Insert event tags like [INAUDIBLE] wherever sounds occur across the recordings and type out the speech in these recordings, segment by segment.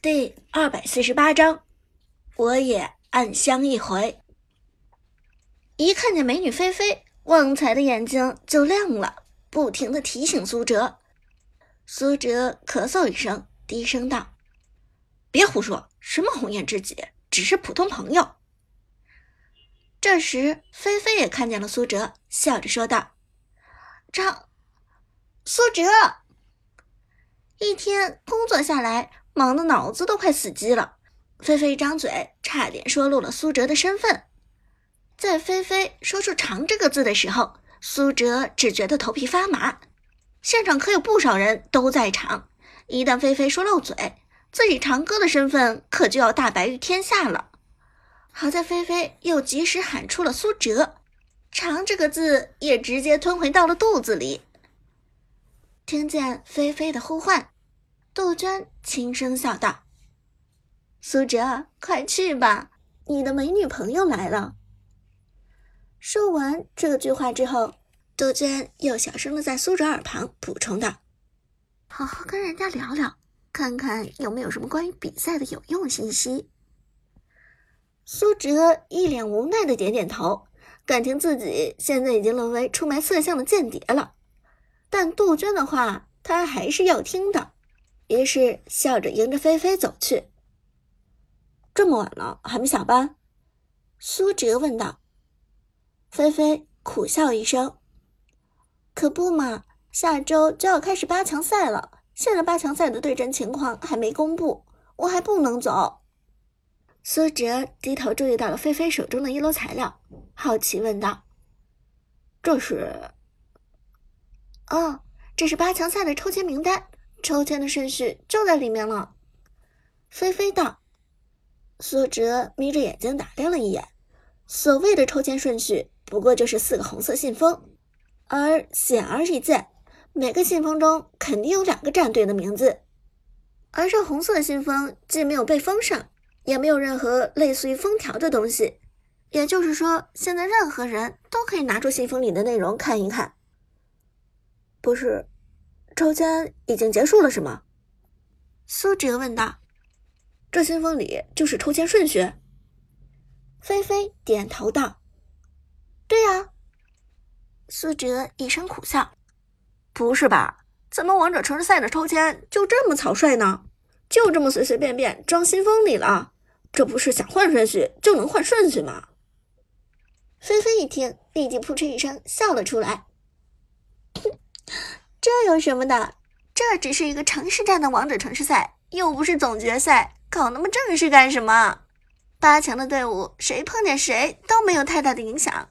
第二百四十八章，我也暗香一回。一看见美女菲菲，旺财的眼睛就亮了，不停的提醒苏哲。苏哲咳嗽一声，低声道：“别胡说，什么红颜知己，只是普通朋友。”这时，菲菲也看见了苏哲，笑着说道：“张，苏哲，一天工作下来。”忙得脑子都快死机了，菲菲一张嘴，差点说漏了苏哲的身份。在菲菲说出“长”这个字的时候，苏哲只觉得头皮发麻。现场可有不少人都在场，一旦菲菲说漏嘴，自己长哥的身份可就要大白于天下了。好在菲菲又及时喊出了苏哲，“长”这个字也直接吞回到了肚子里。听见菲菲的呼唤。杜鹃轻声笑道：“苏哲，快去吧，你的美女朋友来了。”说完这句话之后，杜鹃又小声的在苏哲耳旁补充道：“好好跟人家聊聊，看看有没有什么关于比赛的有用信息。”苏哲一脸无奈的点点头，感情自己现在已经沦为出卖色相的间谍了。但杜鹃的话，他还是要听的。于是笑着迎着菲菲走去。这么晚了还没下班？苏哲问道。菲菲苦笑一声：“可不嘛，下周就要开始八强赛了，现在八强赛的对阵情况还没公布，我还不能走。”苏哲低头注意到了菲菲手中的一摞材料，好奇问道：“这是？”“哦，这是八强赛的抽签名单。”抽签的顺序就在里面了，菲菲道。苏哲眯着眼睛打量了一眼，所谓的抽签顺序不过就是四个红色信封，而显而易见，每个信封中肯定有两个战队的名字，而这红色信封既没有被封上，也没有任何类似于封条的东西，也就是说，现在任何人都可以拿出信封里的内容看一看。不是。抽签已经结束了是吗？苏哲问道。这信封里就是抽签顺序。菲菲点头道：“对呀。”苏哲一声苦笑：“不是吧？怎么王者城市赛的抽签就这么草率呢？就这么随随便便装信封里了？这不是想换顺序就能换顺序吗？”菲菲一听，立即扑哧一声笑了出来。这有什么的？这只是一个城市战的王者城市赛，又不是总决赛，搞那么正式干什么？八强的队伍谁碰见谁都没有太大的影响，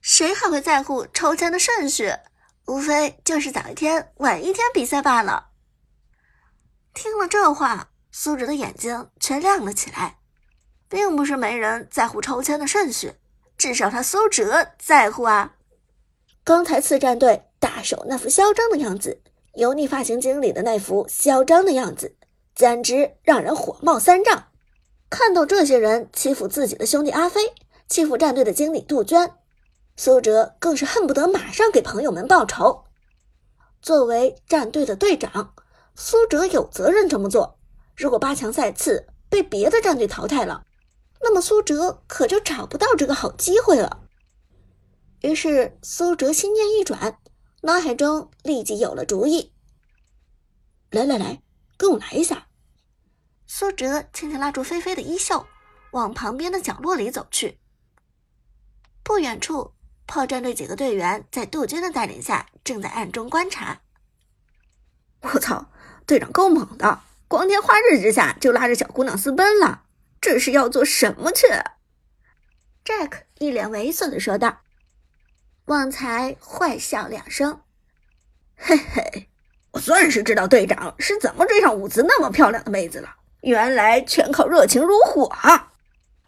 谁还会在乎抽签的顺序？无非就是早一天晚一天比赛罢了。听了这话，苏哲的眼睛却亮了起来，并不是没人在乎抽签的顺序，至少他苏哲在乎啊。刚才次战队。大手那副嚣张的样子，油腻发型经理的那副嚣张的样子，简直让人火冒三丈。看到这些人欺负自己的兄弟阿飞，欺负战队的经理杜鹃，苏哲更是恨不得马上给朋友们报仇。作为战队的队长，苏哲有责任这么做。如果八强赛次被别的战队淘汰了，那么苏哲可就找不到这个好机会了。于是，苏哲心念一转。脑海中立即有了主意。来来来，跟我来一下。苏哲轻轻拉住菲菲的衣袖，往旁边的角落里走去。不远处，炮战队几个队员在杜鹃的带领下，正在暗中观察。我操，队长够猛的，光天化日之下就拉着小姑娘私奔了，这是要做什么去？Jack 一脸猥琐的说道。旺财坏笑两声，嘿嘿，我算是知道队长是怎么追上舞姿那么漂亮的妹子了。原来全靠热情如火啊，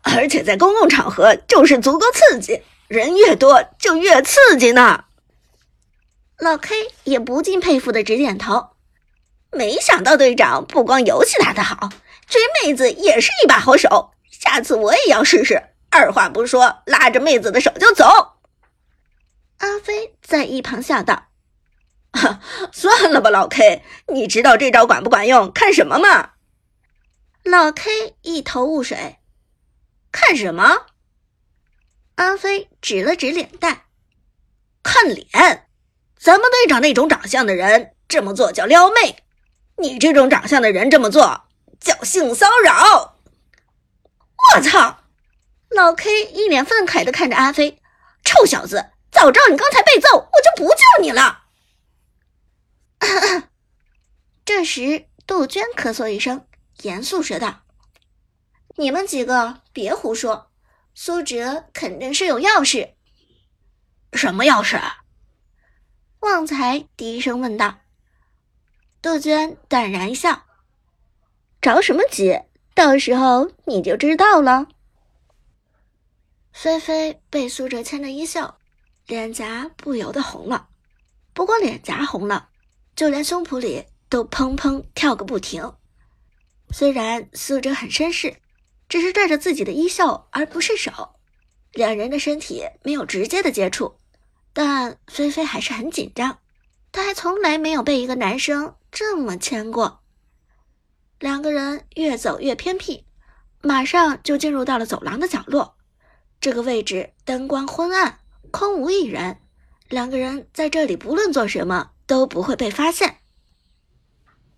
而且在公共场合就是足够刺激，人越多就越刺激呢。老 K 也不禁佩服的直点头，没想到队长不光游戏打得好，追妹子也是一把好手。下次我也要试试，二话不说拉着妹子的手就走。阿飞在一旁笑道：“ [LAUGHS] 算了吧，老 K，你知道这招管不管用，看什么嘛？”老 K 一头雾水，看什么？阿飞指了指脸蛋，看脸。咱们队长那种长相的人这么做叫撩妹，你这种长相的人这么做叫性骚扰。我操！老 K 一脸愤慨的看着阿飞，臭小子，早知道你刚才被揍，我就不救你了。[COUGHS] 这时，杜鹃咳嗽一声，严肃说道：“你们几个别胡说，苏哲肯定是有钥匙。什么钥匙？”旺财低声问道。杜鹃淡然一笑：“着什么急？到时候你就知道了。”菲菲被苏哲牵着衣袖，脸颊不由得红了。不过脸颊红了，就连胸脯里都砰砰跳个不停。虽然苏哲很绅士，只是拽着自己的衣袖而不是手，两人的身体没有直接的接触，但菲菲还是很紧张。她还从来没有被一个男生这么牵过。两个人越走越偏僻，马上就进入到了走廊的角落。这个位置灯光昏暗，空无一人。两个人在这里不论做什么都不会被发现。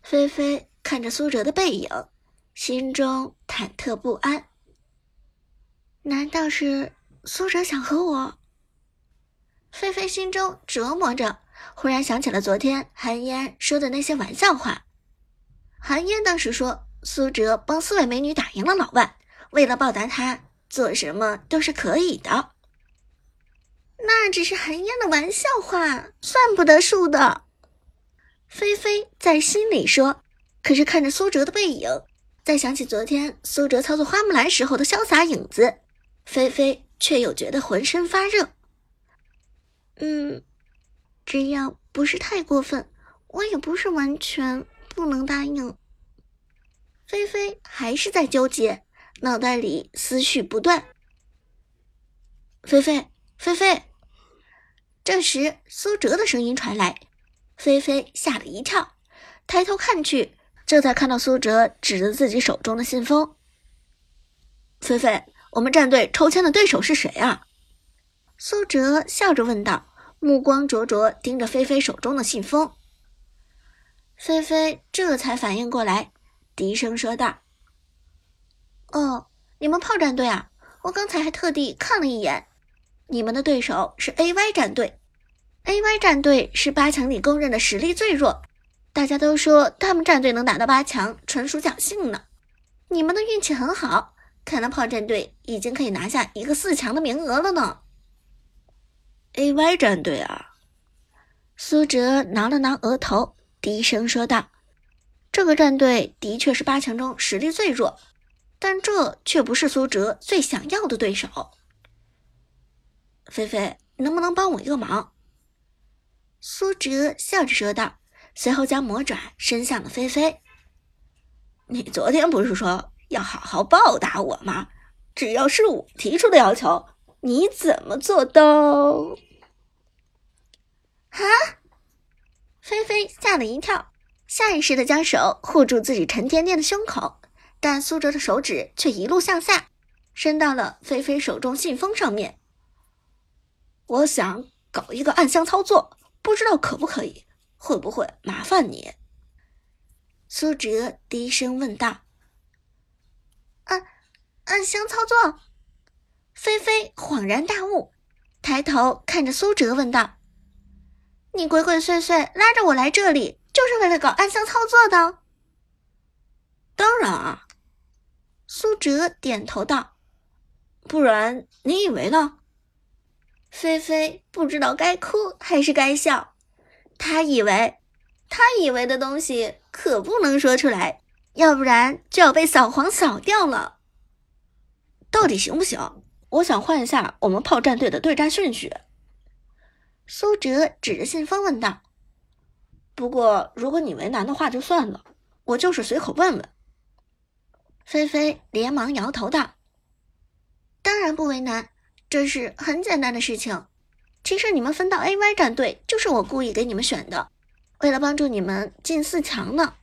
菲菲看着苏哲的背影，心中忐忑不安。难道是苏哲想和我？菲菲心中琢磨着，忽然想起了昨天韩嫣说的那些玩笑话。韩嫣当时说，苏哲帮四位美女打赢了老万，为了报答他。做什么都是可以的，那只是寒烟的玩笑话，算不得数的。菲菲在心里说，可是看着苏哲的背影，再想起昨天苏哲操作花木兰时候的潇洒影子，菲菲却又觉得浑身发热。嗯，只要不是太过分，我也不是完全不能答应。菲菲还是在纠结。脑袋里思绪不断。菲菲，菲菲。这时，苏哲的声音传来，菲菲吓了一跳，抬头看去，这才看到苏哲指着自己手中的信封。菲菲，我们战队抽签的对手是谁啊？苏哲笑着问道，目光灼灼盯着菲菲手中的信封。菲菲这才反应过来，低声说道。哦，你们炮战队啊！我刚才还特地看了一眼，你们的对手是 A Y 战队。A Y 战队是八强里公认的实力最弱，大家都说他们战队能打到八强，纯属侥幸呢。你们的运气很好，看来炮战队已经可以拿下一个四强的名额了呢。A Y 战队啊，苏哲挠了挠额头，低声说道：“这个战队的确是八强中实力最弱。”但这却不是苏哲最想要的对手。菲菲，能不能帮我一个忙？苏哲笑着说道，随后将魔爪伸向了菲菲。你昨天不是说要好好报答我吗？只要是我提出的要求，你怎么做都……啊！菲菲吓了一跳，下意识的将手护住自己沉甸甸的胸口。但苏哲的手指却一路向下，伸到了菲菲手中信封上面。我想搞一个暗箱操作，不知道可不可以？会不会麻烦你？苏哲低声问道。暗暗箱操作？菲菲恍然大悟，抬头看着苏哲问道：“你鬼鬼祟祟拉着我来这里，就是为了搞暗箱操作的？”当然啊。苏哲点头道：“不然你以为呢？”菲菲不知道该哭还是该笑。他以为，他以为的东西可不能说出来，要不然就要被扫黄扫掉了。到底行不行？我想换一下我们炮战队的对战顺序。苏哲指着信封问道：“不过如果你为难的话，就算了，我就是随口问问。”菲菲连忙摇头道：“当然不为难，这是很简单的事情。其实你们分到 A Y 战队，就是我故意给你们选的，为了帮助你们进四强呢。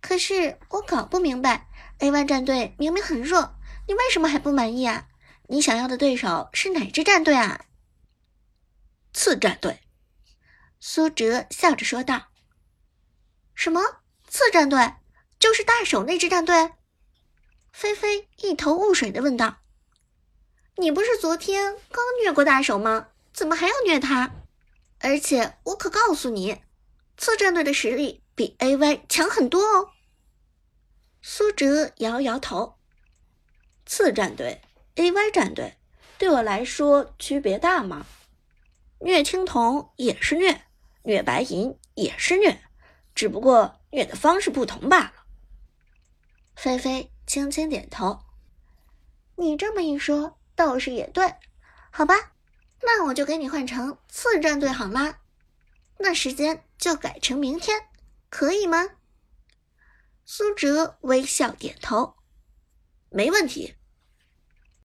可是我搞不明白 A.Y 战队明明很弱，你为什么还不满意啊？你想要的对手是哪支战队啊？次战队。苏哲笑着说道：“什么次战队？就是大手那支战队？”菲菲一头雾水的问道：“你不是昨天刚虐过大手吗？怎么还要虐他？而且我可告诉你，次战队的实力比 A.Y 强很多哦。”苏哲摇摇头：“次战队、A.Y 战队对我来说区别大吗？虐青铜也是虐。”虐白银也是虐，只不过虐的方式不同罢了。菲菲轻轻点头。你这么一说，倒是也对。好吧，那我就给你换成次战队好啦。那时间就改成明天，可以吗？苏哲微笑点头，没问题。